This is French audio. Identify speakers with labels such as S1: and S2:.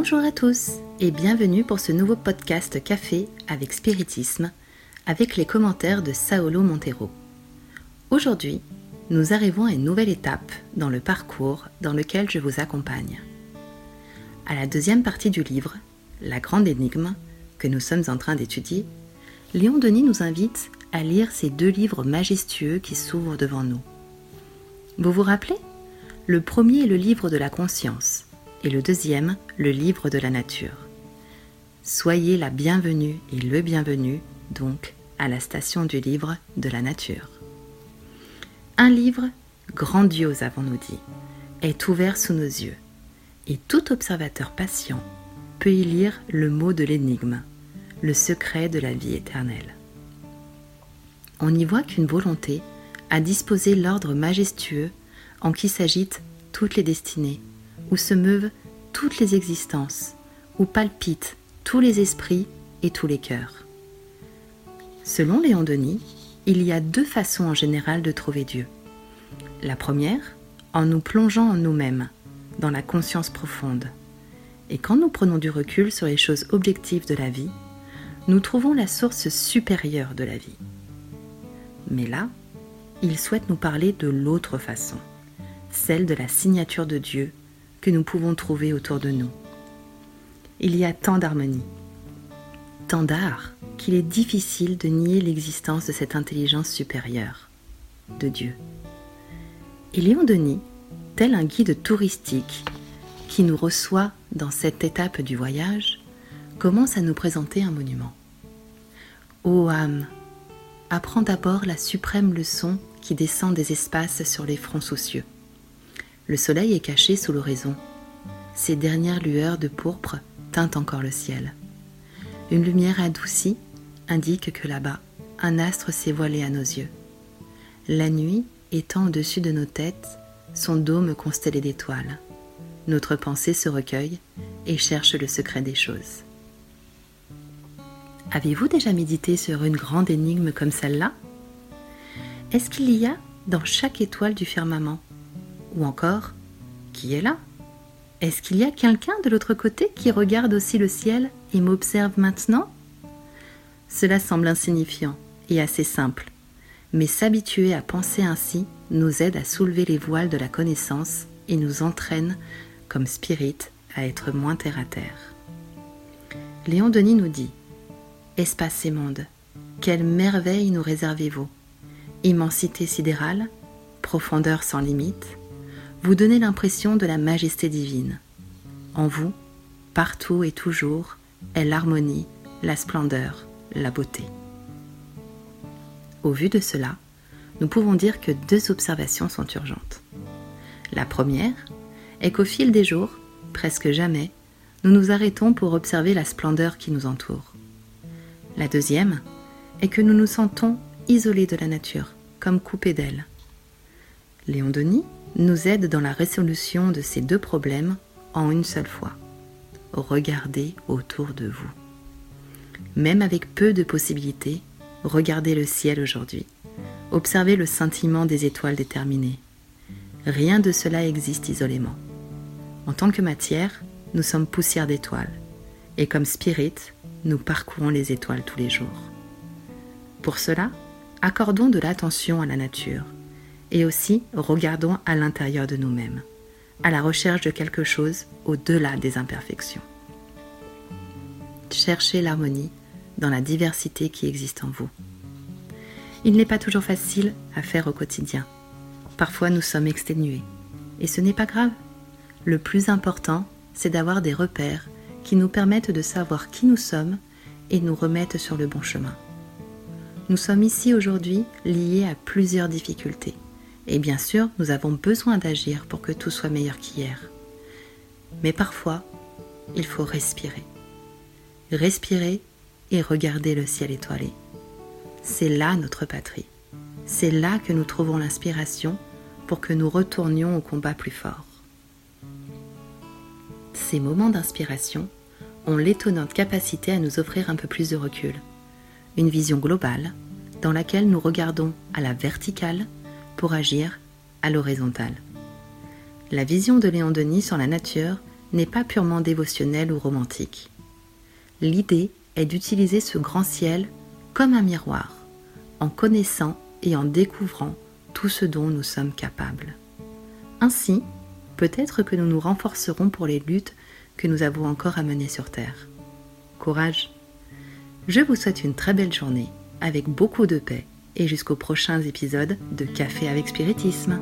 S1: Bonjour à tous et bienvenue pour ce nouveau podcast Café avec Spiritisme avec les commentaires de Saolo Montero. Aujourd'hui, nous arrivons à une nouvelle étape dans le parcours dans lequel je vous accompagne. À la deuxième partie du livre, La grande énigme, que nous sommes en train d'étudier, Léon Denis nous invite à lire ces deux livres majestueux qui s'ouvrent devant nous. Vous vous rappelez? Le premier est le livre de la conscience et le deuxième, le livre de la nature. Soyez la bienvenue et le bienvenu, donc, à la station du livre de la nature. Un livre grandiose, avons-nous dit, est ouvert sous nos yeux, et tout observateur patient peut y lire le mot de l'énigme, le secret de la vie éternelle. On n'y voit qu'une volonté à disposer l'ordre majestueux en qui s'agitent toutes les destinées, où se meuvent toutes les existences, où palpitent tous les esprits et tous les cœurs. Selon Léon Denis, il y a deux façons en général de trouver Dieu. La première, en nous plongeant en nous-mêmes, dans la conscience profonde. Et quand nous prenons du recul sur les choses objectives de la vie, nous trouvons la source supérieure de la vie. Mais là, il souhaite nous parler de l'autre façon, celle de la signature de Dieu que nous pouvons trouver autour de nous. Il y a tant d'harmonie, tant d'art, qu'il est difficile de nier l'existence de cette intelligence supérieure, de Dieu. Et Léon Denis, tel un guide touristique qui nous reçoit dans cette étape du voyage, commence à nous présenter un monument. Ô âme, apprends d'abord la suprême leçon qui descend des espaces sur les fronts soucieux. Le soleil est caché sous l'horizon. Ses dernières lueurs de pourpre teintent encore le ciel. Une lumière adoucie indique que là-bas, un astre s'est voilé à nos yeux. La nuit étend au-dessus de nos têtes son dôme constellé d'étoiles. Notre pensée se recueille et cherche le secret des choses. Avez-vous déjà médité sur une grande énigme comme celle-là? Est-ce qu'il y a dans chaque étoile du firmament ou encore, qui est là? Est-ce qu'il y a quelqu'un de l'autre côté qui regarde aussi le ciel et m'observe maintenant? Cela semble insignifiant et assez simple, mais s'habituer à penser ainsi nous aide à soulever les voiles de la connaissance et nous entraîne, comme spirit, à être moins terre à terre. Léon Denis nous dit Espace et monde, quelle merveille nous réservez-vous? Immensité sidérale, profondeur sans limite, vous donnez l'impression de la majesté divine. En vous, partout et toujours, est l'harmonie, la splendeur, la beauté. Au vu de cela, nous pouvons dire que deux observations sont urgentes. La première est qu'au fil des jours, presque jamais, nous nous arrêtons pour observer la splendeur qui nous entoure. La deuxième est que nous nous sentons isolés de la nature, comme coupés d'elle. Léon Denis nous aide dans la résolution de ces deux problèmes en une seule fois. Regardez autour de vous. Même avec peu de possibilités, regardez le ciel aujourd'hui. Observez le scintillement des étoiles déterminées. Rien de cela existe isolément. En tant que matière, nous sommes poussière d'étoiles. Et comme spirit, nous parcourons les étoiles tous les jours. Pour cela, accordons de l'attention à la nature et aussi regardons à l'intérieur de nous-mêmes, à la recherche de quelque chose au-delà des imperfections. Cherchez l'harmonie dans la diversité qui existe en vous. Il n'est pas toujours facile à faire au quotidien. Parfois nous sommes exténués. Et ce n'est pas grave. Le plus important, c'est d'avoir des repères qui nous permettent de savoir qui nous sommes et nous remettent sur le bon chemin. Nous sommes ici aujourd'hui liés à plusieurs difficultés et bien sûr, nous avons besoin d'agir pour que tout soit meilleur qu'hier. Mais parfois, il faut respirer. Respirer et regarder le ciel étoilé. C'est là notre patrie. C'est là que nous trouvons l'inspiration pour que nous retournions au combat plus fort. Ces moments d'inspiration ont l'étonnante capacité à nous offrir un peu plus de recul, une vision globale dans laquelle nous regardons à la verticale pour agir à l'horizontale. La vision de Léon Denis sur la nature n'est pas purement dévotionnelle ou romantique. L'idée est d'utiliser ce grand ciel comme un miroir, en connaissant et en découvrant tout ce dont nous sommes capables. Ainsi, peut-être que nous nous renforcerons pour les luttes que nous avons encore à mener sur Terre. Courage Je vous souhaite une très belle journée, avec beaucoup de paix, et jusqu'aux prochains épisodes de Café avec Spiritisme.